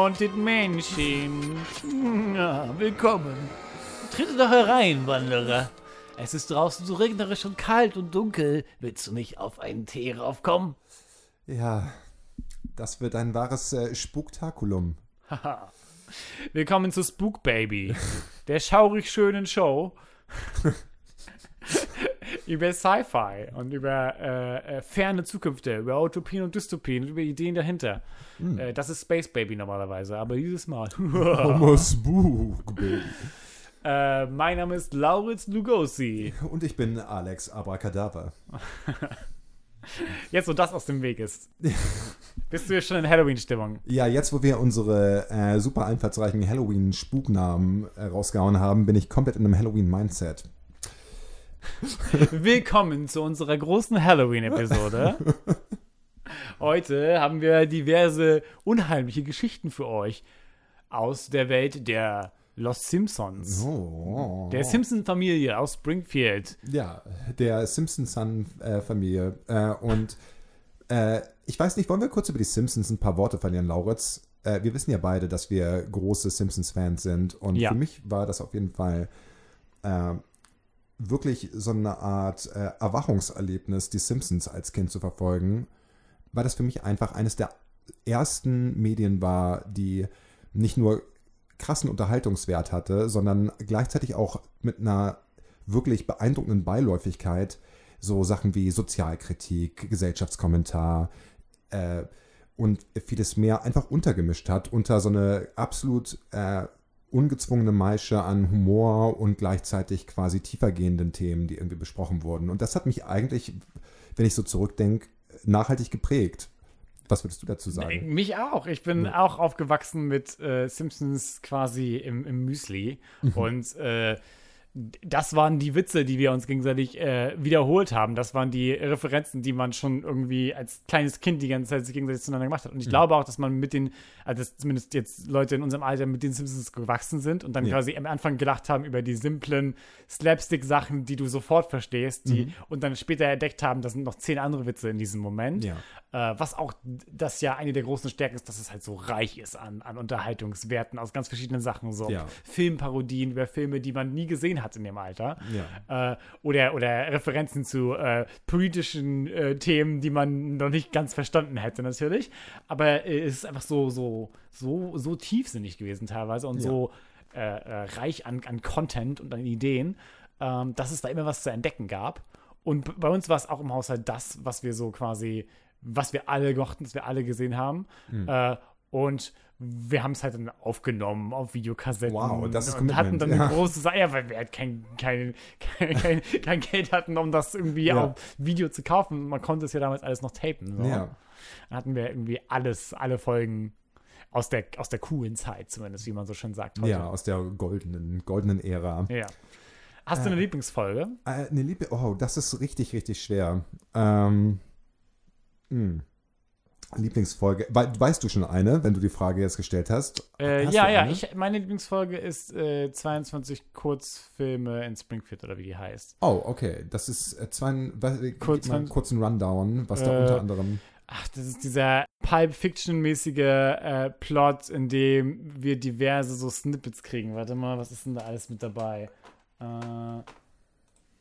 Haunted Mansion. Ja, willkommen. Tritt doch herein, Wanderer. Es ist draußen so regnerisch und kalt und dunkel. Willst du nicht auf einen Tee raufkommen? Ja, das wird ein wahres äh, Spuktakulum. Haha. Willkommen zu Spook Baby, der schaurig schönen Show über Sci-Fi und über äh, äh, ferne Zukünfte, über Utopien und Dystopien, über Ideen dahinter. Äh, das ist Space Baby normalerweise, aber dieses Mal. Homo Spook, Baby. äh, mein Name ist Lauritz Lugosi. Und ich bin Alex Abracadabra. Jetzt, wo das aus dem Weg ist. Bist du jetzt schon in Halloween-Stimmung? Ja, jetzt, wo wir unsere äh, super einfallsreichen Halloween-Spuknamen äh, rausgehauen haben, bin ich komplett in einem Halloween-Mindset. Willkommen zu unserer großen Halloween-Episode. Heute haben wir diverse unheimliche Geschichten für euch aus der Welt der Los Simpsons. Oh. Der Simpson-Familie aus Springfield. Ja, der Simpson-Son-Familie. Äh, und äh, ich weiß nicht, wollen wir kurz über die Simpsons ein paar Worte verlieren, Lauritz? Äh, wir wissen ja beide, dass wir große Simpsons-Fans sind. Und Ja. für mich war das auf jeden Fall wirklich so eine Art äh, Erwachungserlebnis, die Simpsons als Kind zu verfolgen, weil das für mich einfach eines der ersten Medien war, die nicht nur krassen Unterhaltungswert hatte, sondern gleichzeitig auch mit einer wirklich beeindruckenden Beiläufigkeit so Sachen wie Sozialkritik, Gesellschaftskommentar äh, und vieles mehr einfach untergemischt hat unter so eine absolut äh, ungezwungene Maische an Humor und gleichzeitig quasi tiefergehenden Themen, die irgendwie besprochen wurden. Und das hat mich eigentlich, wenn ich so zurückdenke, nachhaltig geprägt. Was würdest du dazu sagen? Mich auch. Ich bin auch aufgewachsen mit äh, Simpsons quasi im, im Müsli. Und äh, das waren die Witze, die wir uns gegenseitig äh, wiederholt haben. Das waren die Referenzen, die man schon irgendwie als kleines Kind die ganze Zeit sich gegenseitig zueinander gemacht hat. Und ich glaube auch, dass man mit den, also zumindest jetzt Leute in unserem Alter mit den Simpsons gewachsen sind und dann Ja. quasi am Anfang gedacht haben über die simplen Slapstick-Sachen, die du sofort verstehst, die und dann später entdeckt haben, das sind noch zehn andere Witze in diesem Moment. Ja. Äh, was auch das ja eine der großen Stärken ist, dass es halt so reich ist an, an Unterhaltungswerten aus ganz verschiedenen Sachen. So Ja. Filmparodien über Filme, die man nie gesehen hat in dem Alter. Ja. Äh, oder, oder Referenzen zu äh, politischen äh, Themen, die man noch nicht ganz verstanden hätte, natürlich. Aber äh, es ist einfach so, so, so, so tiefsinnig gewesen teilweise und Ja. so äh, äh, reich an, an Content und an Ideen, ähm, dass es da immer was zu entdecken gab. Und bei uns war es auch im Haushalt das, was wir so quasi, was wir alle mochten, was wir alle gesehen haben. Hm. Äh, und wir haben es halt dann aufgenommen auf Videokassetten. Wow, das ist Und hatten Commitment, dann eine ja. große Sache, ja, weil wir halt kein, kein, kein, kein, kein Geld hatten, um das irgendwie Ja. auf Video zu kaufen. Man konnte es ja damals alles noch tapen. So. Ja. Dann hatten wir irgendwie alles, alle Folgen aus der, aus der coolen Zeit, zumindest, wie man so schön sagt heute. ja, aus der goldenen, goldenen Ära. Ja. Hast du eine Lieblingsfolge? Äh, eine Liebe, oh, das ist richtig, richtig schwer. Ähm, hm. Lieblingsfolge. Wei- weißt du schon eine, wenn du die Frage jetzt gestellt hast? Äh, Hast ja, ja, ich, meine Lieblingsfolge ist äh, 22 Kurzfilme in Springfield oder wie die heißt. Oh, okay. Das ist äh, zwei, was, Kurz mal einen kurzen Rundown, was da Äh, unter anderem. Ach, das ist dieser Pulp Fiction-mäßige äh, Plot, in dem wir diverse so Snippets kriegen. Warte mal, was ist denn da alles mit dabei? Äh,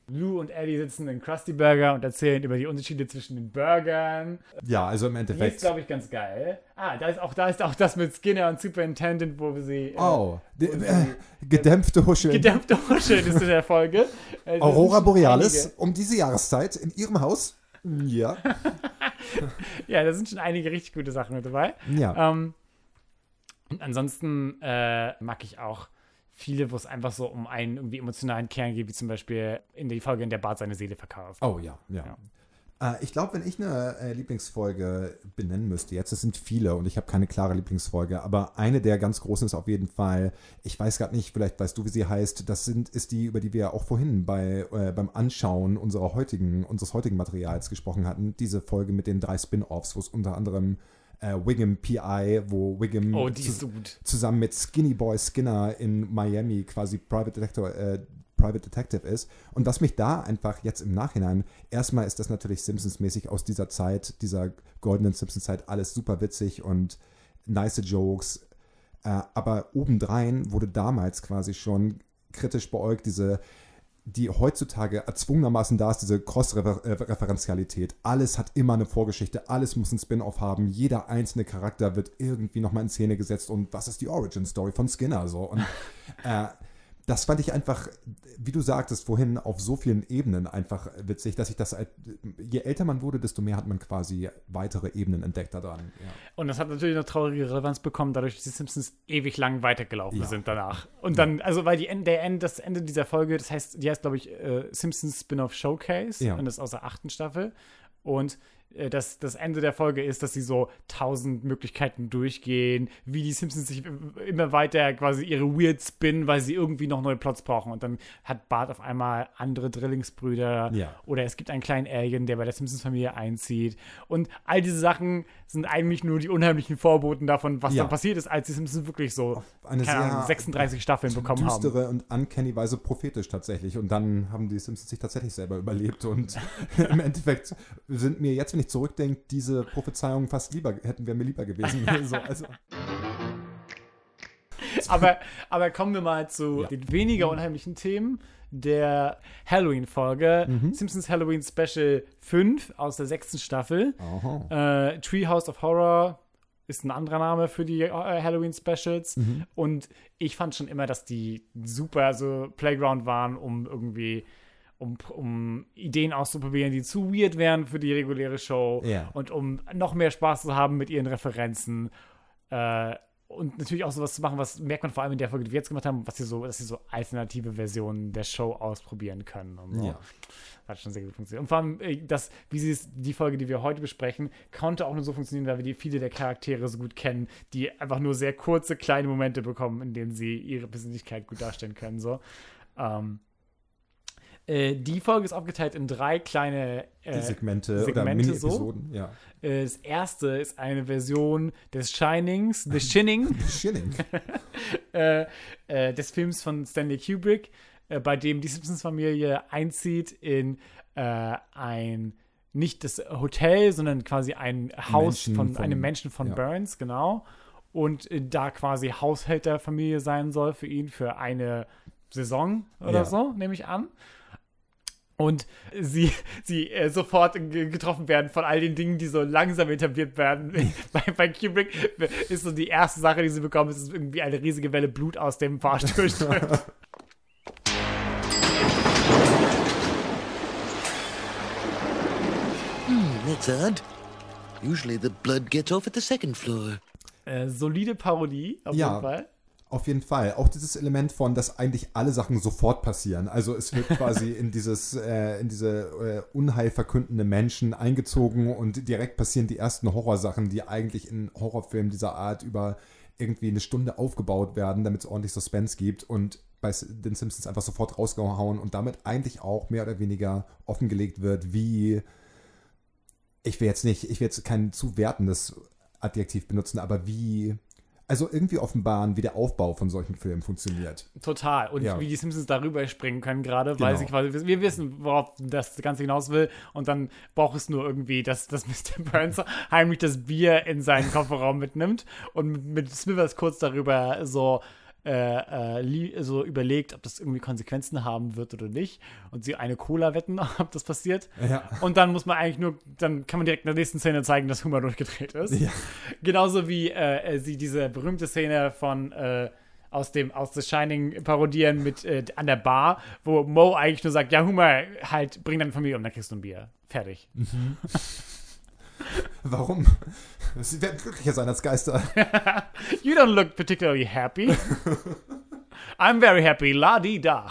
Lou und Eddie sitzen in Krusty Burger und erzählen über die Unterschiede zwischen den Burgern. Ja, also im Die ist, Endeffekt. glaube ich, ganz geil. Ah, da ist auch, da ist auch das mit Skinner und Superintendent, wo wir sie. Äh, Oh, wo äh, sie gedämpfte Huscheln. gedämpfte Huscheln ist in der Folge. Also, Aurora das Borealis einige. um diese Jahreszeit in ihrem Haus. Ja. Ja, da sind schon einige richtig gute Sachen mit dabei. Ja. Ähm, und ansonsten äh, mag ich auch viele, wo es einfach so um einen irgendwie emotionalen Kern geht, wie zum Beispiel in der Folge, in der Bart seine Seele verkauft. Oh ja, ja. Äh, ich glaube, wenn ich eine äh, Lieblingsfolge benennen müsste, jetzt, es sind viele und ich habe keine klare Lieblingsfolge, aber eine der ganz großen ist auf jeden Fall, ich weiß gerade nicht, vielleicht weißt du, wie sie heißt, das sind, ist die, über die wir auch vorhin bei, äh, beim Anschauen unserer heutigen, unseres heutigen Materials gesprochen hatten, diese Folge mit den drei Spin-Offs, wo es unter anderem äh, Wiggum PI, wo Wiggum Oh, zu- zusammen mit Skinny Boy Skinner in Miami quasi Private Detector, äh, Private Detective ist. Und was mich da einfach jetzt im Nachhinein, erstmal ist das natürlich Simpsons-mäßig aus dieser Zeit, dieser goldenen Simpsons-Zeit, alles super witzig und nice Jokes. Äh, aber obendrein wurde damals quasi schon kritisch beäugt, diese die heutzutage erzwungenermaßen da ist, diese Cross-Referenzialität. Alles hat immer eine Vorgeschichte, alles muss einen Spin-off haben, jeder einzelne Charakter wird irgendwie nochmal in Szene gesetzt und was ist die Origin-Story von Skinner? So. Und äh, das fand ich einfach, wie du sagtest vorhin, auf so vielen Ebenen einfach witzig, dass ich das, je älter man wurde, desto mehr hat man quasi weitere Ebenen entdeckt daran. Ja. Und das hat natürlich eine traurige Relevanz bekommen, dadurch, dass die Simpsons ewig lang weitergelaufen ja. sind danach. Und dann, also weil die, der End, das Ende dieser Folge, das heißt, die heißt, glaube ich, äh, Simpsons Spin-off Showcase ja. und das ist aus der achten Staffel. Und äh, das, das Ende der Folge ist, dass sie so tausend Möglichkeiten durchgehen, wie die Simpsons sich immer weiter quasi ihre Weird spinnen, weil sie irgendwie noch neue Plots brauchen. Und dann hat Bart auf einmal andere Drillingsbrüder ja. oder es gibt einen kleinen Alien, der bei der Simpsons-Familie einzieht. Und all diese Sachen sind eigentlich nur die unheimlichen Vorboten davon, was ja. dann passiert ist, als die Simpsons wirklich so eine sehr Ahnung, 36 Staffeln bekommen haben. Düstere und uncanny Weise prophetisch tatsächlich. Und dann haben die Simpsons sich tatsächlich selber überlebt. Und im Endeffekt sind mir jetzt, wenn ich zurückdenke, diese Prophezeiungen fast lieber, hätten wir mir lieber gewesen. so, also. aber, aber kommen wir mal zu ja. den weniger unheimlichen Themen der Halloween-Folge. Mhm. Simpsons Halloween Special 5 aus der sechsten Staffel. Äh, Treehouse of Horror ist ein anderer Name für die äh, Halloween-Specials. Mhm. Und ich fand schon immer, dass die super so Playground waren, um irgendwie um, um Ideen auszuprobieren, die zu weird wären für die reguläre Show ja. und um noch mehr Spaß zu haben mit ihren Referenzen. Äh, und natürlich auch sowas zu machen, was merkt man vor allem in der Folge, die wir jetzt gemacht haben, was sie so, dass sie so alternative Versionen der Show ausprobieren können. Und so. Ja. Das hat schon sehr gut funktioniert. Und vor allem, äh, das, wie sie es, die Folge, die wir heute besprechen, konnte auch nur so funktionieren, weil wir die, viele der Charaktere so gut kennen, die einfach nur sehr kurze, kleine Momente bekommen, in denen sie ihre Persönlichkeit gut darstellen können. So. Ähm, äh, die Folge ist aufgeteilt in drei kleine äh, Segmente, Segmente, oder Mini-Episoden. So. Ja. Äh, das erste ist eine Version des Shinings, The Shining, Shining. äh, äh, des Films von Stanley Kubrick, äh, bei dem die Simpsons-Familie einzieht in ein nicht das Hotel, sondern quasi ein Haus Menschen von, von, einem Menschen von ja. Burns, genau. Und da quasi Haushälterfamilie sein soll für ihn für eine Saison oder ja. so, nehme ich an und sie, sie äh, sofort getroffen werden von all den Dingen, die so langsam etabliert werden. bei, bei Kubrick ist so die erste Sache, die sie bekommen, ist irgendwie eine riesige Welle Blut aus dem Fahrstuhl strömt. Hmm, that's odd. Usually the blood gets off at the second floor. Äh, solide Parodie, auf ja. jeden Fall. Auf jeden Fall. Auch dieses Element von, dass eigentlich alle Sachen sofort passieren. Also es wird quasi in dieses, äh, in diese äh, unheilverkündende Menschen eingezogen und direkt passieren die ersten Horrorsachen, die eigentlich in Horrorfilmen dieser Art über irgendwie eine Stunde aufgebaut werden, damit es ordentlich Suspense gibt und bei den Simpsons einfach sofort rausgehauen und damit eigentlich auch mehr oder weniger offengelegt wird, wie ich will jetzt nicht, ich will jetzt kein zu wertendes Adjektiv benutzen, aber wie also irgendwie offenbaren, wie der Aufbau von solchen Filmen funktioniert. Total. Und ja. wie die Simpsons darüber springen können gerade, weil genau. sie quasi, wir wissen, worauf das Ganze hinaus will. Und dann braucht es nur irgendwie, dass, dass Mr. Burns heimlich das Bier in seinen Kofferraum mitnimmt und mit Smithers kurz darüber so äh, äh, so überlegt, ob das irgendwie Konsequenzen haben wird oder nicht. Und sie eine Cola wetten, ob das passiert. Ja. Und dann muss man eigentlich nur, dann kann man direkt in der nächsten Szene zeigen, dass Humor durchgedreht ist. Ja. Genauso wie äh, sie diese berühmte Szene von äh, aus dem aus The Shining parodieren mit äh, an der Bar, wo Mo eigentlich nur sagt, ja Humor, halt, bring deine Familie um, dann kriegst du ein Bier. Fertig. Mhm. Warum? Sie werden glücklicher sein als Geister. you don't look particularly happy. I'm very happy. La di da.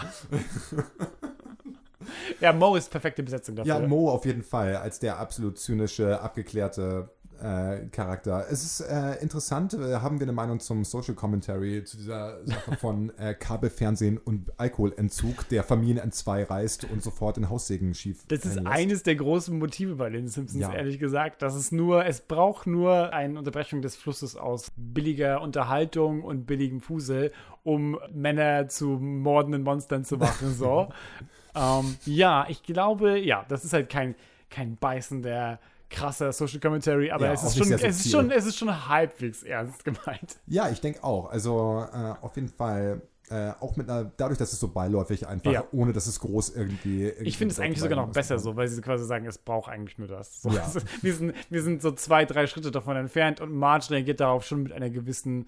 ja, Mo ist perfekte Besetzung dafür. Ja, Mo auf jeden Fall. Als der absolut zynische, abgeklärte äh, Charakter. Es ist äh, interessant, äh, haben wir eine Meinung zum Social Commentary zu dieser Sache von äh, Kabelfernsehen und Alkoholentzug, der Familien entzwei reißt und sofort in Haussegen schief. Das ist eines der großen Motive bei den Simpsons, Ja. ehrlich gesagt. Das ist nur, es braucht nur eine Unterbrechung des Flusses aus billiger Unterhaltung und billigem Fusel, um Männer zu mordenden Monstern zu machen. So. ähm, ja, ich glaube, ja, das ist halt kein, kein beißender, krasser Social Commentary, aber Ja, es, ist schon, es, ist schon, es ist schon halbwegs ernst gemeint. Ja, ich denke auch. Also äh, auf jeden Fall. Äh, auch mit einer, dadurch, dass es so beiläufig einfach, Ja. ohne dass es groß irgendwie. irgendwie Ich finde es eigentlich sogar noch besser so, weil sie quasi sagen, es braucht eigentlich nur das. So, Ja. also, wir, sind, wir sind so zwei, drei Schritte davon entfernt und Marge reagiert darauf schon mit einer gewissen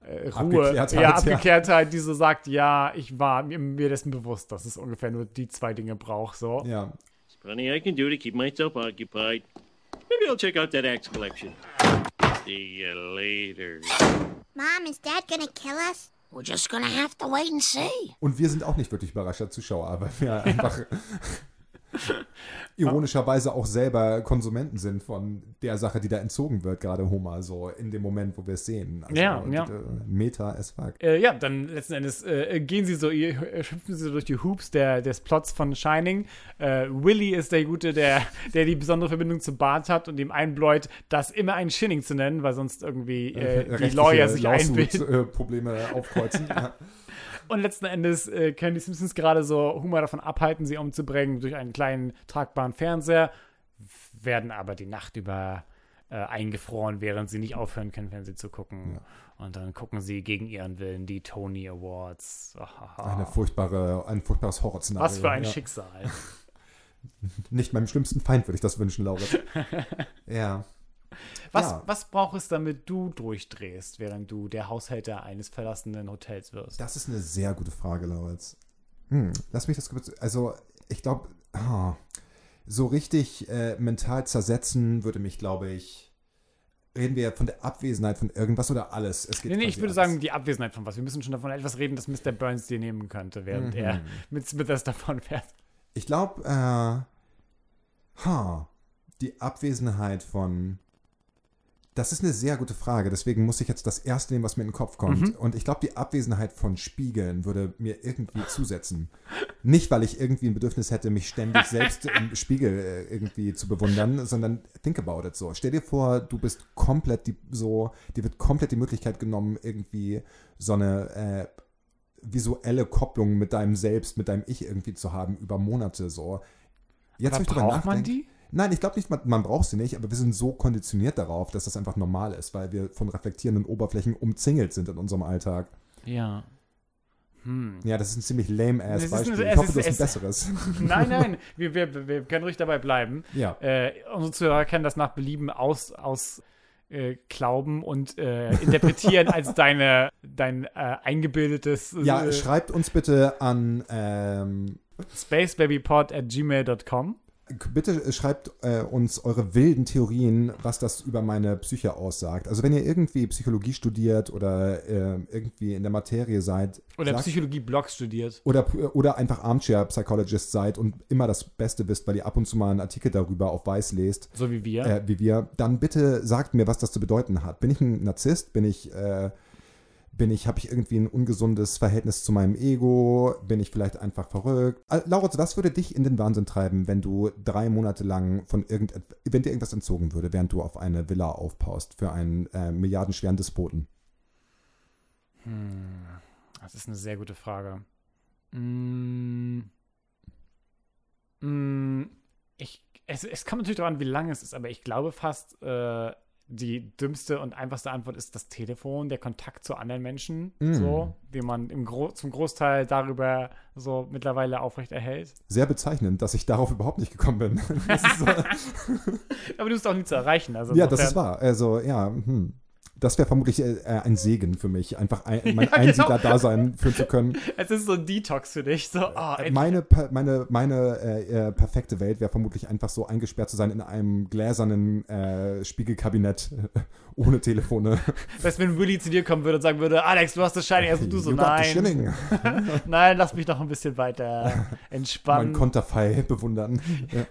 äh, Ruhe, Abgeklärtheit, ja, ja. Abgeklärtheit, die so sagt, ja, ich war mir, mir dessen bewusst, dass es ungefähr nur die zwei Dinge braucht. So. Ja. Plenty I can do to keep myself occupied. Maybe I'll check out that axe collection. See you later. Mom, is Dad gonna kill us? We're just gonna have to wait and see. Und wir sind auch nicht wirklich überraschter Zuschauer, weil wir einfach ironischerweise auch selber Konsumenten sind von der Sache, die da entzogen wird, gerade Homer, so in dem Moment, wo wir es sehen. Also, Ja, ja. äh, Meta as fuck. Äh, ja, dann letzten Endes äh, gehen sie so, ihr- äh, hüpfen sie so durch die Hoops der, des Plots von Shining. Äh, Willy ist der Gute, der, der die besondere Verbindung zu Bart hat und ihm einbläut, das immer ein Shinning zu nennen, weil sonst irgendwie äh, die Lawyer sich einbilden. Probleme aufkreuzen. ja. Und letzten Endes äh, können die Simpsons gerade so Humor davon abhalten, sie umzubringen durch einen kleinen tragbaren Fernseher, werden aber die Nacht über äh, eingefroren, während sie nicht aufhören können, Fernsehen zu gucken. Und dann gucken sie gegen ihren Willen die Tony Awards. Eine furchtbare, ein furchtbares Horrorszenario. Was für ein ja. Schicksal. Nicht meinem schlimmsten Feind würde ich das wünschen, Laura. ja. Was, Ja. was braucht es, damit du durchdrehst, während du der Haushälter eines verlassenen Hotels wirst? Das ist eine sehr gute Frage, Lauritz. Hm, lass mich das kurz. Also, ich glaube, so richtig äh, mental zersetzen würde mich, glaube ich. Reden wir von der Abwesenheit von irgendwas oder alles? Es geht Nee, nee, ich würde alles. sagen, die Abwesenheit von was. Wir müssen schon davon etwas reden, das Mr. Burns dir nehmen könnte, während Mhm. er mit Smithers davon fährt. Ich glaube, äh, ha, die Abwesenheit von. Das ist eine sehr gute Frage. Deswegen muss ich jetzt das erste nehmen, was mir in den Kopf kommt. Mhm. Und ich glaube, die Abwesenheit von Spiegeln würde mir irgendwie zusetzen. Nicht, weil ich irgendwie ein Bedürfnis hätte, mich ständig selbst im Spiegel äh, irgendwie zu bewundern, sondern think about it so. Stell dir vor, du bist komplett die, so, dir wird komplett die Möglichkeit genommen, irgendwie so eine äh, visuelle Kopplung mit deinem Selbst, mit deinem Ich irgendwie zu haben über Monate so. Jetzt, Aber braucht man die? Nein, ich glaube nicht, man, man braucht sie nicht, aber wir sind so konditioniert darauf, dass das einfach normal ist, weil wir von reflektierenden Oberflächen umzingelt sind in unserem Alltag. Ja. Hm. Ja, das ist ein ziemlich lame-ass ein- Beispiel. es Ich hoffe, ist- du hast ein es- besseres. Nein, nein, wir, wir, wir können ruhig dabei bleiben. Ja. Äh, unsere Zuhörer können das nach Belieben aus, aus äh, glauben und äh, interpretieren als deine, dein äh, eingebildetes Ja, äh, schreibt uns bitte an, ähm, spacebabypod at gmail.com. bitte schreibt äh, uns eure wilden Theorien, was das über meine Psyche aussagt. Also wenn ihr irgendwie Psychologie studiert oder äh, irgendwie in der Materie seid, Oder Psychologie-Blogs studiert. oder, oder einfach Armchair Psychologist seid und immer das Beste wisst, weil ihr ab und zu mal einen Artikel darüber auf Weiß lest, So wie wir. äh, wie wir, dann bitte sagt mir, was das zu bedeuten hat. Bin ich ein Narzisst? Bin ich, äh, bin ich, habe ich irgendwie ein ungesundes Verhältnis zu meinem Ego? Bin ich vielleicht einfach verrückt? Äh, Lauritz, was würde dich in den Wahnsinn treiben, wenn du drei Monate lang von irgendet, wenn dir irgendwas entzogen würde, während du auf eine Villa aufpaust für einen äh, milliardenschweren Despoten? Das ist eine sehr gute Frage. Mm. Mm, ich, es, es kommt natürlich darauf an, wie lang es ist, aber ich glaube fast, äh, die dümmste und einfachste Antwort ist das Telefon, der Kontakt zu anderen Menschen, Mm. so, den man im Gro zum Großteil darüber so mittlerweile aufrechterhält. Sehr bezeichnend, dass ich darauf überhaupt nicht gekommen bin. So, Aber du bist auch nie zu erreichen. Also ja, das ist wahr. Also, ja, hm. Das wäre vermutlich äh, ein Segen für mich, einfach ein, mein Ja, genau. Einsiedler-Dasein führen zu können. Es ist so ein Detox für dich. So, ah, endlich- Meine, meine, meine äh, äh, perfekte Welt wäre vermutlich einfach so eingesperrt zu sein in einem gläsernen äh, Spiegelkabinett äh, ohne Telefone. Weißt du, wenn Willy zu dir kommen würde und sagen würde, Alex, du hast das Shining, also du so, nein, nein, lass mich noch ein bisschen weiter Mein entspannen. Konterfei bewundern. Ja.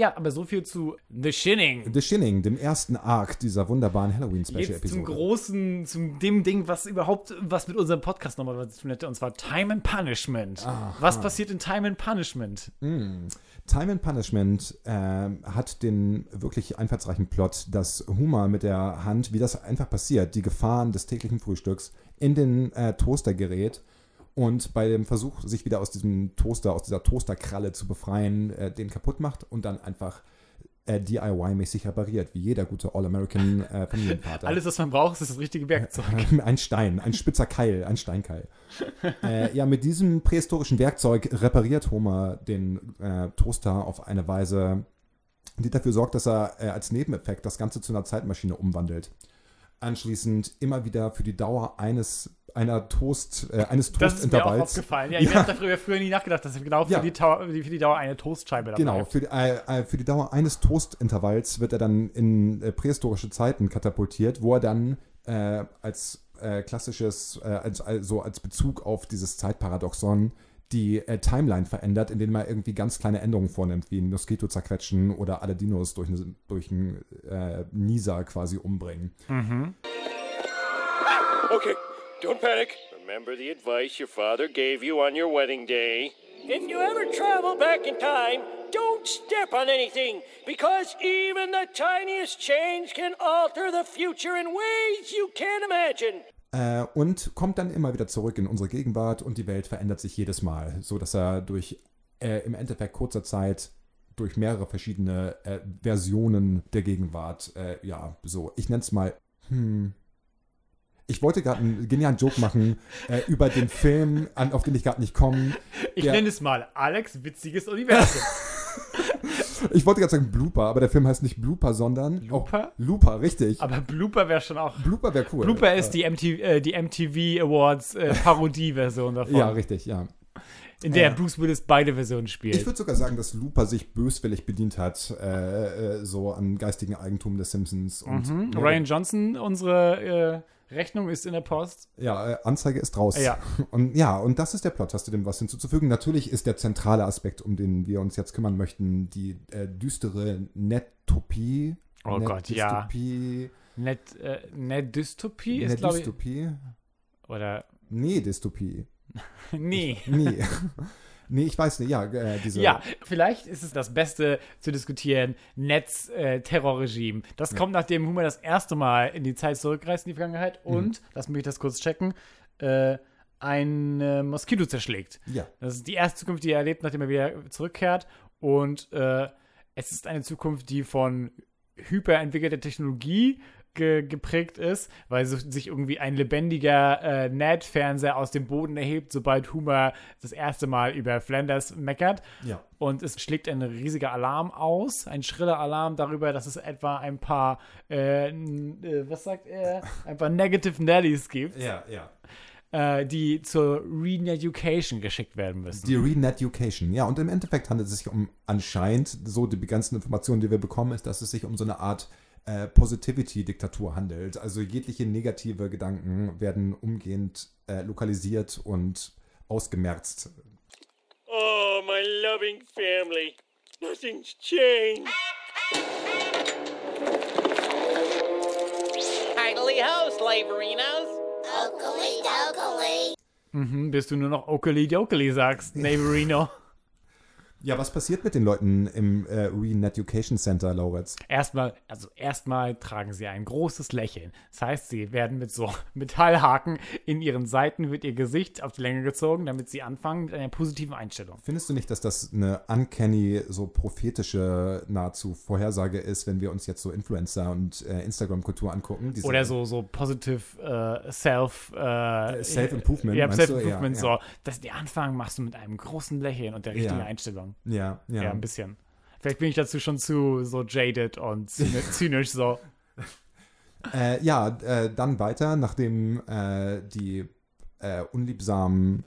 Ja, aber so viel zu The Shinning. The Shinning, dem ersten Arc dieser wunderbaren Jetzt zum Halloween-Special-Episode. großen, zum dem Ding, was überhaupt was mit unserem Podcast nochmal zu tun hätte, und zwar Time and Punishment. Was passiert in Time and Punishment? Time and Punishment ähm, hat den wirklich einfallsreichen Plot, dass Huma mit der Hand, wie das einfach passiert, die Gefahren des täglichen Frühstücks in den äh, Toaster gerät und bei dem Versuch, sich wieder aus diesem Toaster, aus dieser Toasterkralle zu befreien, äh, den kaputt macht und dann einfach äh, DIY-mäßig repariert, wie jeder gute All-American äh, Familienvater. Alles, was man braucht, ist das richtige Werkzeug. ein Stein, ein spitzer Keil, ein Steinkeil. äh, ja, mit diesem prähistorischen Werkzeug repariert Homer den äh, Toaster auf eine Weise, die dafür sorgt, dass er äh, als Nebeneffekt das Ganze zu einer Zeitmaschine umwandelt. Anschließend immer wieder für die Dauer eines einer Toast, äh, eines Das ist mir auch Toastintervalls. aufgefallen. Ja, ich habe darüber früher nie nachgedacht, dass genau für, Ja. die, Tau- für die Dauer eine Toastscheibe dabei Genau, ist. für die, äh, äh, für die Dauer eines Toastintervalls wird er dann in äh, prähistorische Zeiten katapultiert, wo er dann äh, als äh, klassisches, äh, als, also als Bezug auf dieses Zeitparadoxon die äh, Timeline verändert, indem er irgendwie ganz kleine Änderungen vornimmt, wie ein Moskito zerquetschen oder alle Dinos durch, eine, durch einen äh, Nieser quasi umbringen. Okay, don't panic. Remember the advice your father gave you on your wedding day. If you ever travel back in time, don't step on anything, because even the tiniest change can alter the future in ways you can't imagine. Äh, und kommt dann immer wieder zurück in unsere Gegenwart und die Welt verändert sich jedes Mal, so dass er durch äh, im Endeffekt kurzer Zeit durch mehrere verschiedene äh, Versionen der Gegenwart, äh, ja, so, ich nenne es mal, hm. Ich wollte gerade einen genialen Joke machen äh, über den Film, an, auf den ich gerade nicht komme. Ich Der- nenne es mal Alex witziges Universum. Ich wollte gerade sagen Blooper, aber der Film heißt nicht Blooper, sondern Looper? Oh, Looper, richtig. Aber Blooper wäre schon auch. Blooper wäre cool. Blooper ist die, MTV, äh, die MTV Awards äh, Parodie-Version davon, Ja, richtig, ja. in der ja. Bruce Willis beide Versionen spielt. Ich würde sogar sagen, dass Looper sich böswillig bedient hat, äh, äh, so an geistigen Eigentum des Simpsons. Und Mhm. Ryan Johnson, unsere äh, Rechnung ist in der Post. Ja, äh, Anzeige ist raus. Ja. Und ja, und das ist der Plot. Hast du dem was hinzuzufügen? Natürlich ist der zentrale Aspekt, um den wir uns jetzt kümmern möchten, die äh, düstere Nettopie. Oh Gott, ja. Dystopie, Net, äh, Net Dystopie ist, glaube ich. Dystopie? Oder. Nee, Dystopie. Nee. Nee. nee, ich weiß nicht. Ja, äh, diese. Ja, vielleicht ist es das Beste zu diskutieren, Netz-Terrorregime. das kommt, nachdem Humor das erste Mal in die Zeit zurückreist, in die Vergangenheit Mhm. und, lass mich das kurz checken, äh, ein äh, Moskito zerschlägt. Ja. Das ist die erste Zukunft, die er erlebt, nachdem er wieder zurückkehrt. Und äh, es ist eine Zukunft, die von hyperentwickelter Technologie ge geprägt ist, weil so, sich irgendwie ein lebendiger äh, NAT-Fernseher aus dem Boden erhebt, sobald Homer das erste Mal über Flanders meckert. Ja. Und es schlägt ein riesiger Alarm aus, ein schriller Alarm darüber, dass es etwa ein paar, äh, äh, was sagt er, ein paar Negative Nellies gibt, Ja, ja. äh, die zur Re-Education geschickt werden müssen. Die Reneducation, ja, und im Endeffekt handelt es sich um anscheinend, so die ganzen Informationen, die wir bekommen, ist, dass es sich um so eine Art äh, Positivity-Diktatur handelt. Also jegliche negative Gedanken werden umgehend äh, lokalisiert und ausgemerzt. Oh, my loving family. Nothing's changed. Idly ho, slaverinos. Oakley dokley. Mhm, bis du nur noch Okeli Dokeli sagst, Neighborino. Ja, was passiert mit den Leuten im äh, Reneducation Center, Lauritz? Erstmal, also erstmal tragen sie ein großes Lächeln. Das heißt, sie werden mit so Metallhaken in ihren Seiten wird ihr Gesicht auf die Länge gezogen, damit sie anfangen mit einer positiven Einstellung. Findest du nicht, dass das eine uncanny, so prophetische nahezu Vorhersage ist, wenn wir uns jetzt so Influencer und äh, Instagram-Kultur angucken? Oder so, so positive äh, Self äh, Self-Improvement, Ja? Self-Improvement, Ja, ja. so. Dass der Anfang machst du mit einem großen Lächeln und der richtigen Ja. Einstellung. Ja, ja. Ja. ein bisschen. Vielleicht bin ich dazu schon zu so jaded und zyni- zynisch so. Äh, ja, äh, dann weiter, nachdem äh, die äh, unliebsamen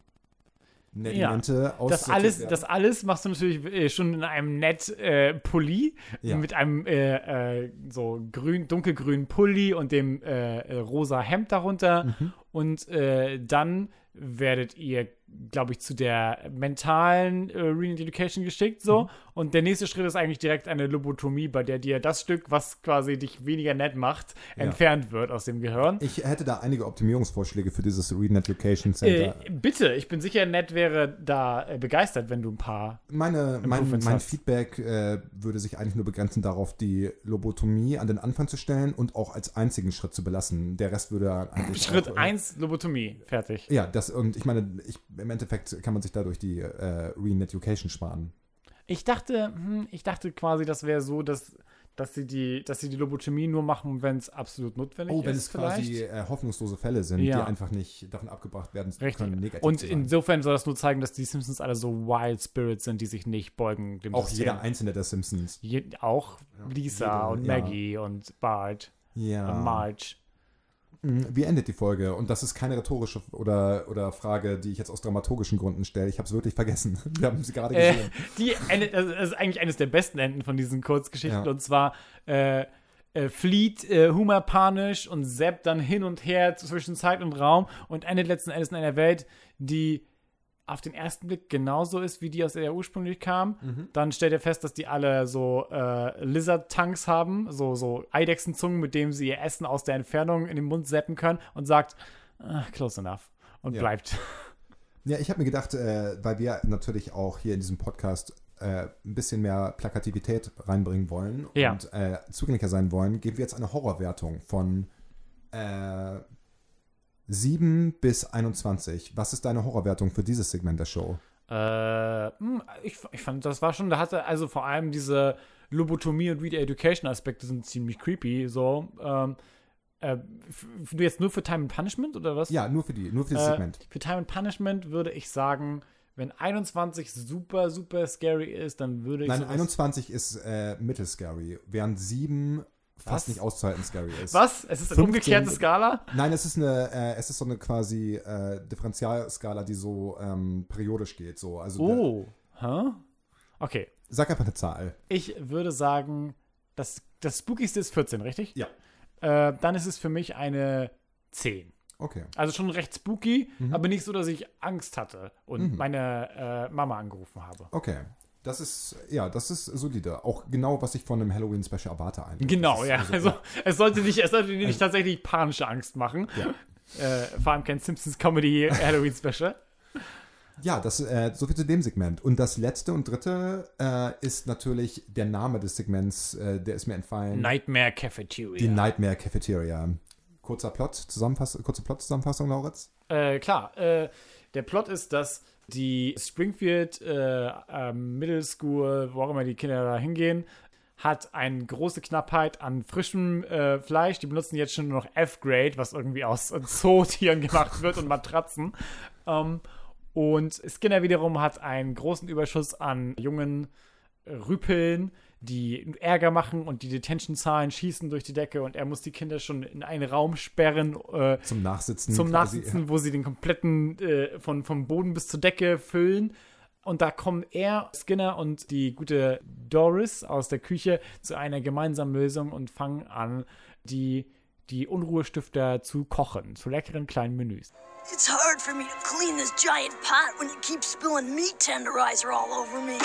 Nedimente aus Das alles, das alles machst du natürlich äh, schon in einem nett äh, Pulli Ja. mit einem äh, äh, so grün, dunkelgrünen Pulli und dem äh, rosa Hemd darunter. Mhm. Und dann werdet ihr glaube ich, zu der mentalen äh, Renal Education geschickt, so. Mhm. Und der nächste Schritt ist eigentlich direkt eine Lobotomie, bei der dir das Stück, was quasi dich weniger nett macht, Ja. entfernt wird aus dem Gehirn. Ich hätte da einige Optimierungsvorschläge für dieses Read Education Äh, Center. bitte, ich bin sicher, Ned wäre da äh, begeistert, wenn du ein paar. Meine, mein, mein. Feedback äh, würde sich eigentlich nur begrenzen darauf, die Lobotomie an den Anfang zu stellen und auch als einzigen Schritt zu belassen. Der Rest würde eigentlich Schritt auch, äh, 1, Lobotomie. Fertig. Ja, das und ich meine, ich, im Endeffekt kann man sich dadurch die äh, Re-Education sparen. Ich dachte, hm, ich dachte quasi, das wäre so, dass, dass, sie die, dass sie die Lobotomie nur machen, wenn es absolut notwendig Oh, ist. wenn es quasi äh, hoffnungslose Fälle sind, Ja. die einfach nicht davon abgebracht werden Richtig. können, negativ Und insofern soll das nur zeigen, dass die Simpsons alle so Wild Spirits sind, die sich nicht beugen dem auch System. jeder einzelne der Simpsons. Je, auch Lisa jeder, und ja. Maggie und Bart Ja. und Marge. Mhm, Wie endet die Folge? Und das ist keine rhetorische oder, oder Frage, die ich jetzt aus dramaturgischen Gründen stelle. Ich habe es wirklich vergessen. Wir haben sie gerade Äh, gesehen. die endet, das ist eigentlich eines der besten Enden von diesen Kurzgeschichten. Ja. Und zwar äh, äh, flieht äh, Homer panisch und Sepp dann hin und her zwischen Zeit und Raum und endet letzten Endes in einer Welt, die auf den ersten Blick genauso ist, wie die aus der er ursprünglich kam. Mhm. Dann stellt er fest, dass die alle so äh, Lizard-Tanks haben, so, so Eidechsenzungen, mit denen sie ihr Essen aus der Entfernung in den Mund seppen können und sagt, ah, close enough. Und Ja. bleibt. Ja, ich habe mir gedacht, äh, weil wir natürlich auch hier in diesem Podcast äh, ein bisschen mehr Plakativität reinbringen wollen Ja. und äh, zugänglicher sein wollen, geben wir jetzt eine Horrorwertung von äh, 7 bis 21. Was ist deine Horrorwertung für dieses Segment der Show? Äh, hm, ich, ich fand, das war schon, da hatte also vor allem diese Lobotomie und Re-Education-Aspekte sind ziemlich creepy. So, ähm, äh, jetzt nur für Time and Punishment oder was? Ja, nur für die, nur für dieses Äh, Segment. für Time and Punishment würde ich sagen, wenn 21 super, super scary ist, dann würde ich Nein, sowas- 21 ist äh, mittelscary, während 7 Was? fast nicht auszuhalten scary ist. Was? Es ist eine 15 umgekehrte Skala? Nein, es ist eine, äh, es ist so eine quasi äh, Differentialskala, die so ähm, periodisch geht. So. Also Oh. Hä? Okay. sag einfach eine Zahl. Ich würde sagen, das, das Spookigste ist 14, richtig? Ja. Äh, dann ist es für mich eine 10. Okay. Also schon recht spooky, Mhm. aber nicht so, dass ich Angst hatte und meine äh, Mama angerufen habe. Okay. Das ist, ja, das ist solide. Auch genau, was ich von einem Halloween-Special erwarte eigentlich. Genau, ja. also- Also es sollte nicht, es sollte dir nicht tatsächlich panische Angst machen. Ja. Äh, vor allem kein Simpsons Comedy Halloween Special. Ja, das, äh, so viel zu dem Segment. Und das letzte und dritte äh, ist natürlich der Name des Segments, äh, der ist mir entfallen. Nightmare Cafeteria. Die Nightmare Cafeteria. Kurzer Plot, Zusammenfass kurze Plot-Zusammenfassung, Lauritz? Äh, klar, äh, der Plot ist, dass die Springfield äh, ähm, Middle School, wo auch immer die Kinder da hingehen, hat eine große Knappheit an frischem äh, Fleisch. Die benutzen jetzt schon nur noch F-Grade, was irgendwie aus äh, Zootieren gemacht wird und Matratzen. Ähm, und Skinner wiederum hat einen großen Überschuss an jungen Rüpeln, die Ärger machen und die Detention-Zahlen schießen durch die Decke und er muss die Kinder schon in einen Raum sperren, äh, Zum Nachsitzen. zum quasi. Nachsitzen, wo sie den kompletten äh, von, vom Boden bis zur Decke füllen. Und da kommen er, Skinner und die gute Doris aus der Küche zu einer gemeinsamen Lösung und fangen an, die, die Unruhestifter zu kochen, zu leckeren kleinen Menüs. It's hard for me to clean this giant pot when you keep spilling meat tenderizer all over me.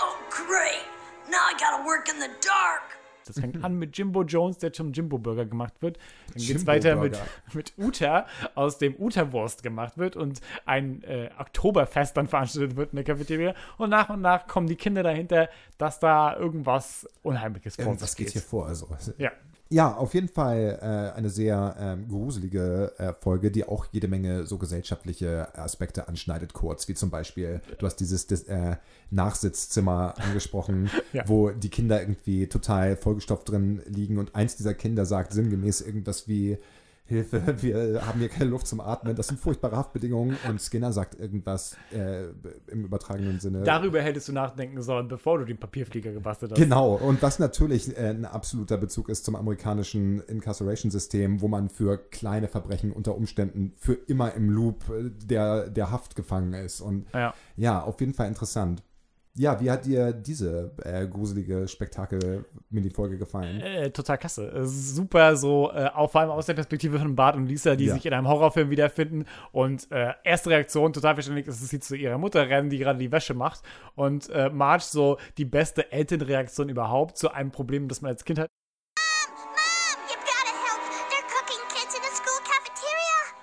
Oh, great. Now I gotta work in the dark. Das fängt an mit Jimbo Jones, der zum Jimbo Burger gemacht wird. Dann geht es weiter mit, mit Uta, aus dem Uta-Wurst gemacht wird und ein äh, Oktoberfest dann veranstaltet wird in der Cafeteria. Und nach und nach kommen die Kinder dahinter, dass da irgendwas Unheimliches vor Irgendwas sich geht hier vor. Also. Ja. Ja, auf jeden Fall äh, eine sehr ähm, gruselige äh, Folge, die auch jede Menge so gesellschaftliche Aspekte anschneidet, kurz, wie zum Beispiel, du hast dieses das, äh, Nachsitzzimmer angesprochen, Ja. wo die Kinder irgendwie total vollgestopft drin liegen und eins dieser Kinder sagt sinngemäß irgendwas wie Hilfe, wir haben hier keine Luft zum Atmen, das sind furchtbare Haftbedingungen und Skinner sagt irgendwas äh, im übertragenen Sinne. Darüber hättest du nachdenken sollen, bevor du den Papierflieger gebastelt hast. Genau, und was natürlich äh, ein absoluter Bezug ist zum amerikanischen Incarceration-System, wo man für kleine Verbrechen unter Umständen für immer im Loop äh, der, der Haft gefangen ist. Und Ja. ja, auf jeden Fall interessant. Ja, wie hat dir diese äh, gruselige Spektakel-Mini-Folge gefallen? Äh, total klasse. Äh, Super so, äh, auch vor allem aus der Perspektive von Bart und Lisa, die Ja. sich in einem Horrorfilm wiederfinden. Und äh, erste Reaktion, total verständlich, ist, dass sie zu ihrer Mutter rennen, die gerade die Wäsche macht. Und äh, Marge so die beste Elternreaktion überhaupt zu einem Problem, das man als Kind hat.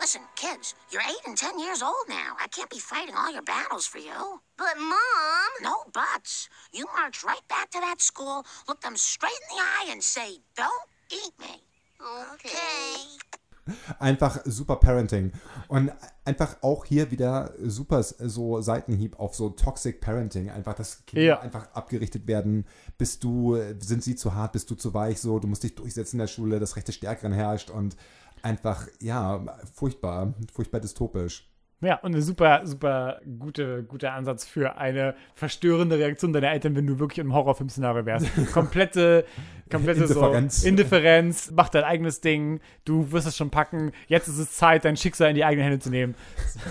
Listen, kids, you're eight and ten years old now. I can't be fighting all your battles for you. But, Mom. No buts. You march right back to that school, look them straight in the eye, and say, Don't eat me. Okay. Einfach super Parenting. Und einfach auch hier wieder super so Seitenhieb auf so Toxic Parenting. Einfach, dass Kinder Ja. einfach abgerichtet werden. Bist du, sind sie zu hart, bist du zu weich, so, du musst dich durchsetzen in der Schule, das Recht des Stärkeren herrscht und einfach, ja, furchtbar, furchtbar dystopisch. Ja, und ein super, super gute, guter Ansatz für eine verstörende Reaktion deiner Eltern, wenn du wirklich im Horrorfilm-Szenario wärst. Komplette, komplette Indifferenz. So Indifferenz, mach dein eigenes Ding, du wirst es schon packen, jetzt ist es Zeit, dein Schicksal in die eigenen Hände zu nehmen.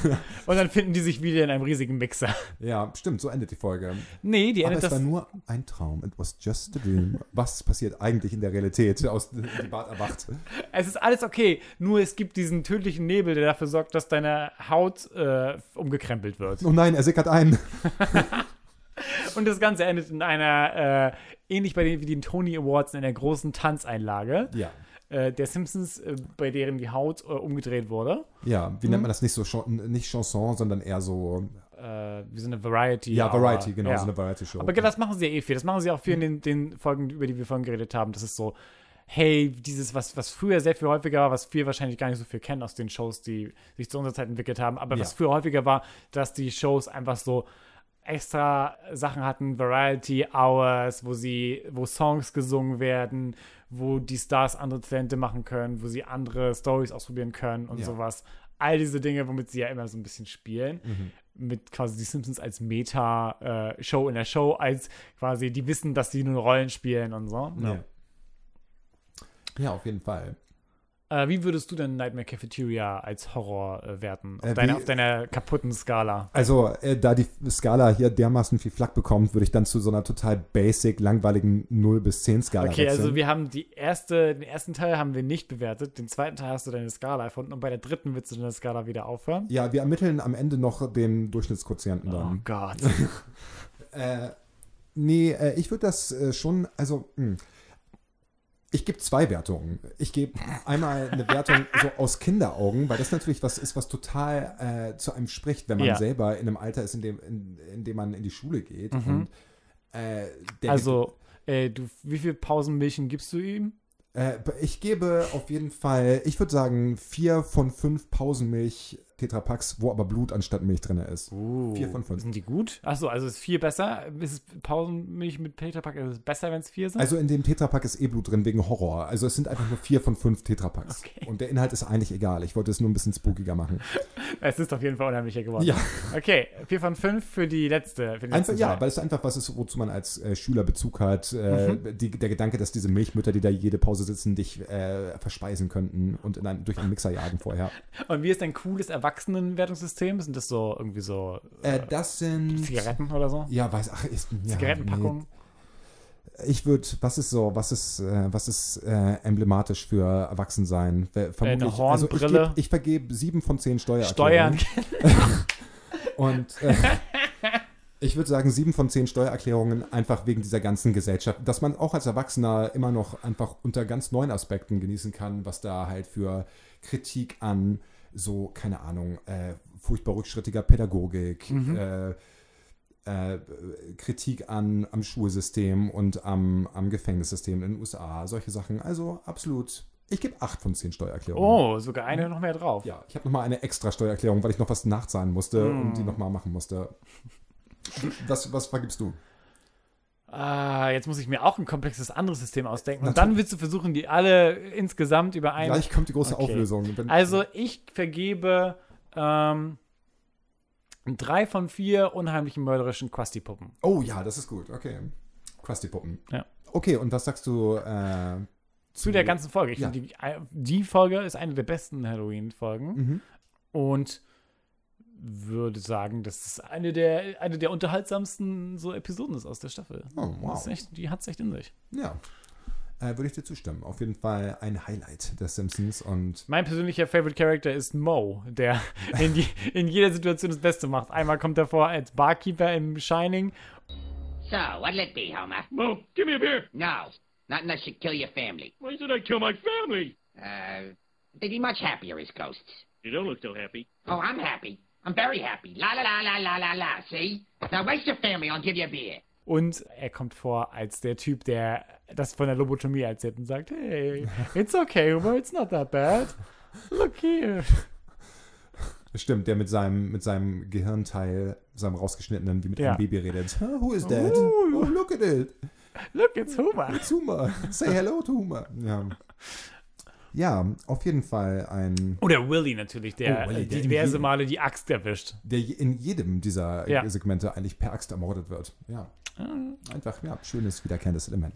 und dann finden die sich wieder in einem riesigen Mixer. Ja, stimmt, so endet die Folge. Nee, die Aber endet es war nur ein Traum. It was just a dream. Was passiert eigentlich in der Realität, aus die Bart erwacht? Es ist alles okay, nur es gibt diesen tödlichen Nebel, der dafür sorgt, dass deine Haut äh, umgekrempelt wird. Oh nein, er sickert ein. Und das Ganze endet in einer, äh, ähnlich bei den, wie den Tony Awards, in einer großen Tanzeinlage. Ja. äh, der Simpsons, äh, bei deren die Haut äh, umgedreht wurde. Ja, wie Mhm. nennt man das nicht so, nicht Chanson, sondern eher so, wie so eine Variety. ja, aber- Variety, genau, ja. so eine Variety-Show. Aber das machen sie ja eh viel. Das machen sie auch viel in den, den Folgen, über die wir vorhin geredet haben. Das ist so, hey, dieses, was, was früher sehr viel häufiger war, was wir wahrscheinlich gar nicht so viel kennen aus den Shows, die sich zu unserer Zeit entwickelt haben, aber was Ja. früher häufiger war, dass die Shows einfach so extra Sachen hatten, Variety Hours, wo sie, wo Songs gesungen werden, wo die Stars andere Talente machen können, wo sie andere Stories ausprobieren können und Ja. sowas. All diese Dinge, womit sie ja immer so ein bisschen spielen. Mhm. Mit quasi die Simpsons als Meta-Show in der Show, als quasi, die wissen, dass sie nur Rollen spielen und so. ja. Ja, auf jeden Fall. Äh, wie würdest du denn Nightmare Cafeteria als Horror äh, werten? Auf, Äh, deiner, auf deiner kaputten Skala. Also, äh, da die Skala hier dermaßen viel Flack bekommt, würde ich dann zu so einer total basic, langweiligen 0 bis 10 Skala Okay, wechseln. also wir haben die erste, den ersten Teil haben wir nicht bewertet, den zweiten Teil hast du deine Skala erfunden und bei der dritten willst du deine Skala wieder aufhören. ja, wir ermitteln am Ende noch den Durchschnittsquotienten Oh dann. Gott. Äh, nee, äh, ich würde das äh, schon, also, mh. Ich gebe zwei Wertungen. Ich gebe einmal eine Wertung so aus Kinderaugen, weil das natürlich was ist, was total äh, zu einem spricht, wenn man Ja. selber in einem Alter ist, in dem, in, in dem man in die Schule geht. Und, äh, Mhm. Also, äh, du, wie viel Pausenmilchen gibst du ihm? Äh, ich gebe auf jeden Fall, ich würde sagen, vier von fünf Pausenmilch Tetrapacks, wo aber Blut anstatt Milch drin ist. Vier von fünf. Sind die gut? Achso, also ist vier besser? Ist es Pausenmilch mit Peterpack? Ist es besser, wenn es vier sind? Also in dem Tetrapack ist eh Blut drin wegen Horror. Also es sind einfach nur vier von fünf Tetrapacks. Okay. Und der Inhalt ist eigentlich egal. Ich wollte es nur ein bisschen spookiger machen. es ist auf jeden Fall unheimlicher geworden. Ja. Okay, vier von fünf für die letzte. Für die Einfach, ja, weil es einfach was ist, wozu man als äh, Schüler Bezug hat. Äh, Mhm. die, der Gedanke, dass diese Milchmütter, die da jede Pause sitzen, dich äh, verspeisen könnten und in ein, durch einen Mixer jagen vorher. Und wie ist dein cooles Erwachsenenwertungssystem? Sind das so irgendwie so Äh, das sind. Zigaretten oder so? Ja, weiß, ach, ist, ja, Zigarettenpackungen? Nee. Ich würde, was ist so, was ist, äh, was ist äh, emblematisch für Erwachsensein? Wer- Vermutlich, Äh, Hornbrille? Also ich, geb, ich vergebe sieben von zehn Steuern. Steuererklärungen. Und äh, ich würde sagen, sieben von zehn Steuererklärungen einfach wegen dieser ganzen Gesellschaft, dass man auch als Erwachsener immer noch einfach unter ganz neuen Aspekten genießen kann, was da halt für Kritik an so, keine Ahnung, äh, furchtbar rückschrittiger Pädagogik, äh, äh, Kritik an, am Schulsystem und am, am Gefängnissystem in den USA, solche Sachen. Also absolut. Ich gebe acht von zehn Steuererklärungen. Oh, sogar eine noch mehr drauf. Ja, ich habe nochmal eine extra Steuererklärung, weil ich noch was nachzahlen musste und die nochmal machen musste. Was, was vergibst du? Ah, jetzt muss ich mir auch ein komplexes anderes System ausdenken. Und dann willst du versuchen, die alle insgesamt über einen. Gleich kommt die große Okay. Auflösung. Wenn- Also ich vergebe ähm, drei von vier unheimlichen mörderischen Quasti-Puppen. oh ja, das ist gut. Okay. Krusty-Puppen. Ja. Okay, und was sagst du äh, Zu der ganzen Folge. Ich Ja. finde, die, die Folge ist eine der besten Halloween-Folgen. Mhm. Und würde sagen, dass es eine der, eine der unterhaltsamsten so Episoden ist aus der Staffel. Oh, wow. Das echt, die hat es echt in sich. Ja. Äh, würde ich dir zustimmen. Auf jeden Fall ein Highlight der Simpsons und Mein persönlicher Favorite Character ist Mo, der in, die, in jeder Situation das Beste macht. Einmal kommt er vor als Barkeeper im Shining. So, what'll it be, Homer? Mo, give me a beer. No, not unless you kill your family. Why should I kill my family? Uh, they'd be much happier as ghosts. You don't look so happy. Oh, I'm happy. I'm very happy. La la la la la la la. See? Now waste your family. I'll give you a beer. Und er kommt vor als der Typ, der das von der Lobotomie erzählt und sagt, hey, it's okay, Homer, it's not that bad. Look here. Stimmt, der mit seinem, mit seinem Gehirnteil, seinem rausgeschnittenen, wie mit Ja. einem Baby redet. "Huh, Who is that? Ooh. Oh, look at it. Look, it's Homer. It's Humor. Say hello to Humor. Ja. Ja, auf jeden Fall ein, Oder Willy natürlich, der Oh, Willy, äh, der diverse jedem- Male die Axt erwischt. der in jedem dieser Ja. Segmente eigentlich per Axt ermordet wird. Ja. Einfach, ja, schönes, wiederkehrendes Element.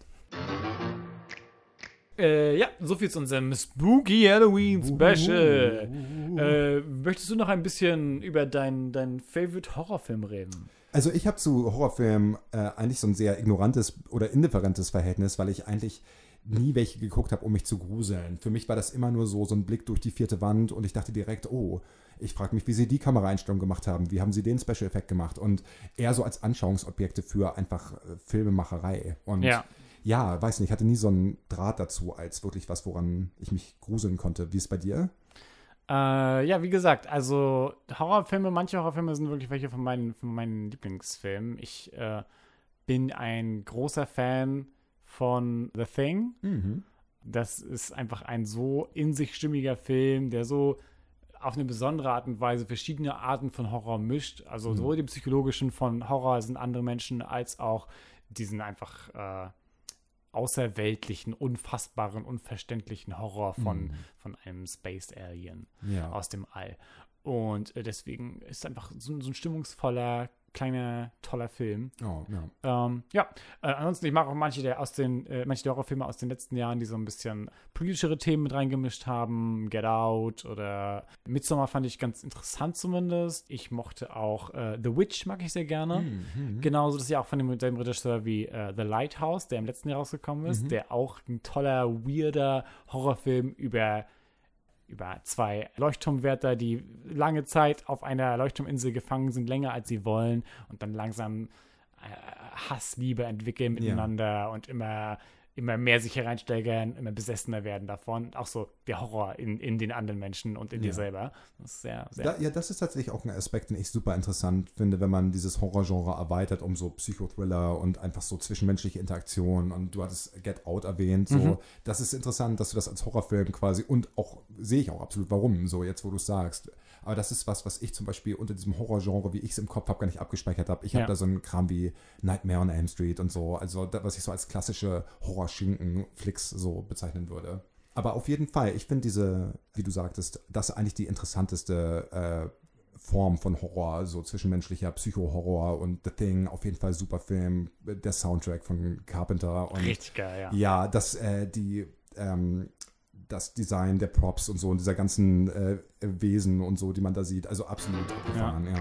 Äh, ja, soviel zu unserem Spooky Halloween Special. Äh, möchtest du noch ein bisschen über deinen dein Favorite Horrorfilm reden? Also ich habe zu Horrorfilmen äh, eigentlich so ein sehr ignorantes oder indifferentes Verhältnis, weil ich eigentlich nie welche geguckt habe, um mich zu gruseln. Für mich war das immer nur so, so ein Blick durch die vierte Wand und ich dachte direkt, oh, ich frage mich, wie sie die Kameraeinstellung gemacht haben, wie haben sie den Special Effekt gemacht und eher so als Anschauungsobjekte für einfach äh, Filmemacherei. Und Ja. ja, weiß nicht, ich hatte nie so einen Draht dazu als wirklich was, woran ich mich gruseln konnte. Wie ist es bei dir? Äh, ja, wie gesagt, also Horrorfilme, manche Horrorfilme sind wirklich welche von meinen, von meinen Lieblingsfilmen. Ich äh, bin ein großer Fan von The Thing. Das ist einfach ein so in sich stimmiger Film, der so auf eine besondere Art und Weise verschiedene Arten von Horror mischt. Also sowohl den psychologischen von Horror sind andere Menschen, als auch diesen einfach äh, außerweltlichen, unfassbaren, unverständlichen Horror von, von einem Space Alien Ja. aus dem All. Und äh, deswegen ist einfach so, so ein stimmungsvoller, kleiner, toller Film. Oh, ja. Ähm, ja, äh, ansonsten, ich mag auch manche der aus den, äh, manche der Horrorfilme aus den letzten Jahren, die so ein bisschen politischere Themen mit reingemischt haben. Get Out oder Midsommar fand ich ganz interessant zumindest. Ich mochte auch äh, The Witch, mag ich sehr gerne. Genauso, das ist ja auch von dem selben Regisseur wie äh, The Lighthouse, der im letzten Jahr rausgekommen ist, der auch ein toller, weirder Horrorfilm über über zwei Leuchtturmwärter, die lange Zeit auf einer Leuchtturminsel gefangen sind, länger als sie wollen und dann langsam äh, Hassliebe entwickeln miteinander und immer, immer mehr sich hereinsteigern, immer besessener werden davon. Auch so der Horror in, in den anderen Menschen und in dir selber. Das ist sehr, sehr. Da, ja, das ist tatsächlich auch ein Aspekt, den ich super interessant finde, wenn man dieses Horrorgenre erweitert um so Psychothriller und einfach so zwischenmenschliche Interaktionen. Und du hattest Get Out erwähnt. So, Mhm. das ist interessant, dass du das als Horrorfilm quasi und auch sehe ich auch absolut, warum. So jetzt, wo du es sagst. Aber das ist was, was ich zum Beispiel unter diesem Horrorgenre, wie ich es im Kopf habe, gar nicht abgespeichert habe. Ich habe Ja. da so einen Kram wie Nightmare on Elm Street und so. Also da, was ich so als klassische Horrorschinken-Flicks so bezeichnen würde. Aber auf jeden Fall, ich finde diese, wie du sagtest, das ist eigentlich die interessanteste äh, Form von Horror, so zwischenmenschlicher Psycho-Horror und The Thing, auf jeden Fall super Film, der Soundtrack von Carpenter und Richtig geil, ja. ja, das, äh, die, ähm, das Design der Props und so und dieser ganzen äh, Wesen und so, die man da sieht, also absolut abgefahren, ja.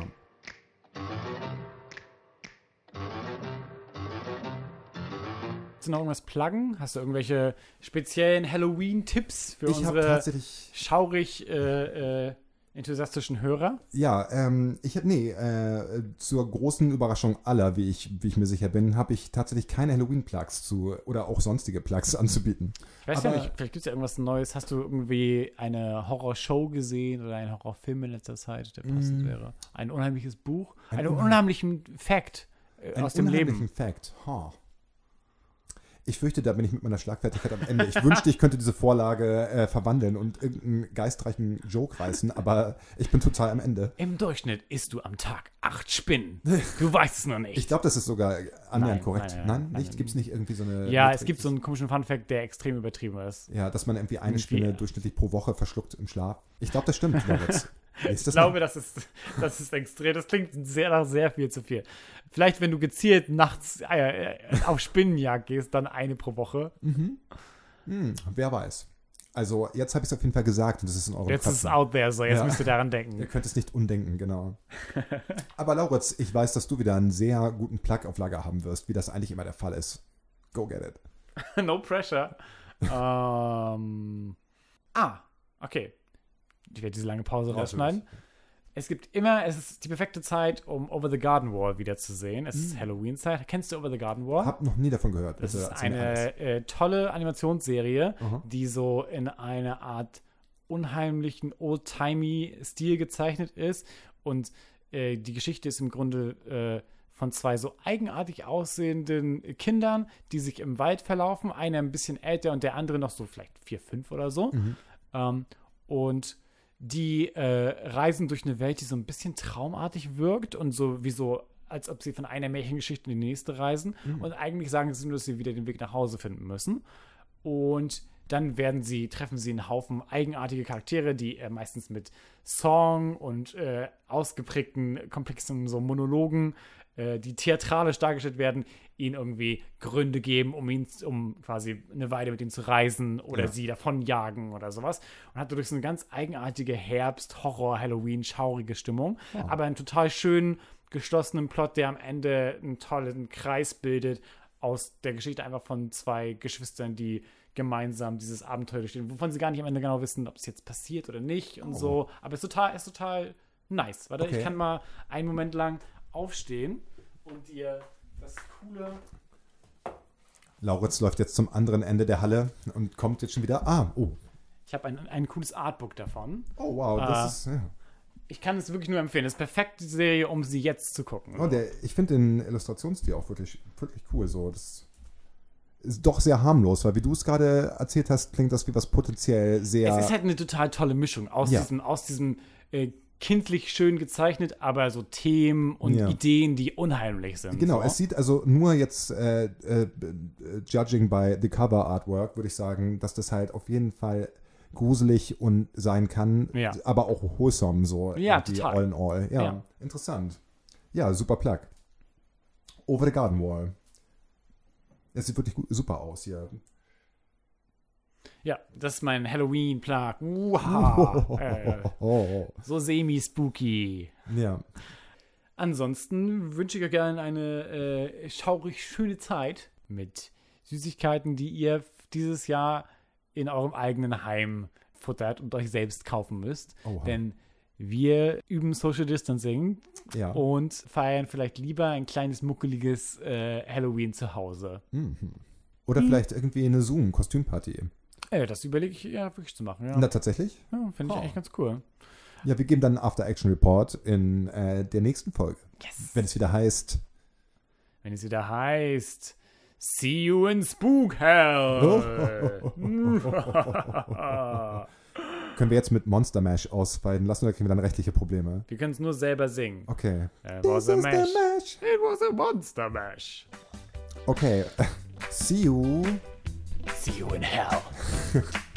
Willst du noch irgendwas pluggen? Hast du irgendwelche speziellen Halloween-Tipps für Ich habe unsere tatsächlich, schaurig äh, äh, enthusiastischen Hörer? ja, ähm, ich nee, äh, zur großen Überraschung aller, wie ich, wie ich mir sicher bin, habe ich tatsächlich keine Halloween-Plugs zu oder auch sonstige Plugs anzubieten. Ich weiß ja Aber- nicht, vielleicht gibt es ja irgendwas Neues. Hast du irgendwie eine Horrorshow gesehen oder einen Horrorfilm in letzter Zeit, der passend wäre? Ein unheimliches Buch? Mm. Ein einen unheim- unheimlichen Fact äh, Einen aus dem unheimlichen Leben. Fact. Ha. Ich fürchte, da bin ich mit meiner Schlagfertigkeit am Ende. Ich wünschte, ich könnte diese Vorlage äh, verwandeln und irgendeinen geistreichen Joke reißen, aber ich bin total am Ende. Im Durchschnitt isst du am Tag acht Spinnen. Du weißt es noch nicht. Ich glaube, das ist sogar annähernd Nein, korrekt. nein, Nein, nein, nicht? Gibt es nicht irgendwie so eine. ja, Metrik? es gibt so einen komischen Funfact, der extrem übertrieben ist. Ja, dass man irgendwie eine Irgendwie- Spinne durchschnittlich pro Woche verschluckt im Schlaf. Ich glaube, das stimmt, Moritz. Ich glaube, das ist, das ist extrem. Das klingt sehr nach sehr viel zu viel. Vielleicht, wenn du gezielt nachts äh, äh, auf Spinnenjagd gehst, dann eine pro Woche. Hm, wer weiß. Also jetzt habe ich es auf jeden Fall gesagt und das ist in eurem Jetzt ist es out there, so jetzt Ja. müsst ihr daran denken. Ihr könnt es nicht undenken, genau. Aber Lauritz, ich weiß, dass du wieder einen sehr guten Plug auf Lager haben wirst, wie das eigentlich immer der Fall ist. Go get it. no pressure. ähm, ah, okay. Ich werde diese lange Pause rausschneiden. Es gibt immer, es ist die perfekte Zeit, um Over the Garden Wall wiederzusehen. Es ist Halloween-Zeit. Kennst du Over the Garden Wall? Hab noch nie davon gehört. Das Bitte ist eine äh, tolle Animationsserie, Aha. die so in einer Art unheimlichen, old-timey-Stil gezeichnet ist. Und äh, die Geschichte ist im Grunde äh, von zwei so eigenartig aussehenden Kindern, die sich im Wald verlaufen. Einer ein bisschen älter und der andere noch so vielleicht vier, fünf oder so. Ähm, und die äh, reisen durch eine Welt, die so ein bisschen traumartig wirkt und so wie so, als ob sie von einer Märchengeschichte in die nächste reisen. Und eigentlich sagen sie nur, dass sie wieder den Weg nach Hause finden müssen. Und dann werden sie, treffen sie einen Haufen eigenartige Charaktere, die äh, meistens mit Song und äh, ausgeprägten, komplexen so Monologen, äh, die theatralisch dargestellt werden, ihnen irgendwie Gründe geben, um ihn, um quasi eine Weile mit ihnen zu reisen oder Ja. sie davonjagen oder sowas. Und hat dadurch so eine ganz eigenartige Herbst, Horror, Halloween, schaurige Stimmung. Aber einen total schönen, geschlossenen Plot, der am Ende einen tollen Kreis bildet aus der Geschichte einfach von zwei Geschwistern, die gemeinsam dieses Abenteuer durchstehen, wovon sie gar nicht am Ende genau wissen, ob es jetzt passiert oder nicht und so. Aber es ist total, ist total nice. Warte, Okay. ich kann mal einen Moment lang aufstehen und dir das coole. Lauritz läuft jetzt zum anderen Ende der Halle und kommt jetzt schon wieder. Ah, oh. Ich habe ein, ein cooles Artbook davon. Oh, wow. Das ist. Ja. Ich kann es wirklich nur empfehlen. Das ist perfekte Serie, um sie jetzt zu gucken. Oh, der, ich finde den Illustrationsstil auch wirklich, wirklich cool. So, das ist doch sehr harmlos, weil wie du es gerade erzählt hast, klingt das wie was potenziell sehr. Es ist halt eine total tolle Mischung aus Ja. diesem, aus diesem äh, kindlich schön gezeichnet, aber so Themen und Ja. Ideen, die unheimlich sind. Genau, so. es sieht also nur jetzt, äh, äh, äh, judging by the cover artwork, würde ich sagen, dass das halt auf jeden Fall gruselig und sein kann, Ja. aber auch wholesome so. Ja, total. All in all. Ja, Ja. interessant. Ja, super Plug. Over the Garden Wall. Es sieht wirklich gut, super aus hier. Ja, das ist mein Halloween-Plug. Uha. äh, so semi-spooky. ja. Ansonsten wünsche ich euch gerne eine äh, schaurig schöne Zeit mit Süßigkeiten, die ihr dieses Jahr in eurem eigenen Heim futtert und euch selbst kaufen müsst. Oha. Denn wir üben Social Distancing Ja. und feiern vielleicht lieber ein kleines muckeliges äh, Halloween zu Hause. Oder vielleicht irgendwie eine Zoom-Kostümparty. Äh, das überlege ich ja wirklich zu machen. Ja, Na, tatsächlich? ja finde ich Oh. eigentlich ganz cool. Ja, wir geben dann einen After-Action-Report in äh, der nächsten Folge. Yes. Wenn es wieder heißt. Wenn es wieder heißt, See you in Spook Hell. Können wir jetzt mit Monster Mash ausweiten lassen oder kriegen wir dann rechtliche Probleme? Wir können es nur selber singen. Okay. It was a This is the mash. mash. It was a monster mash. Okay. See you. See you in hell.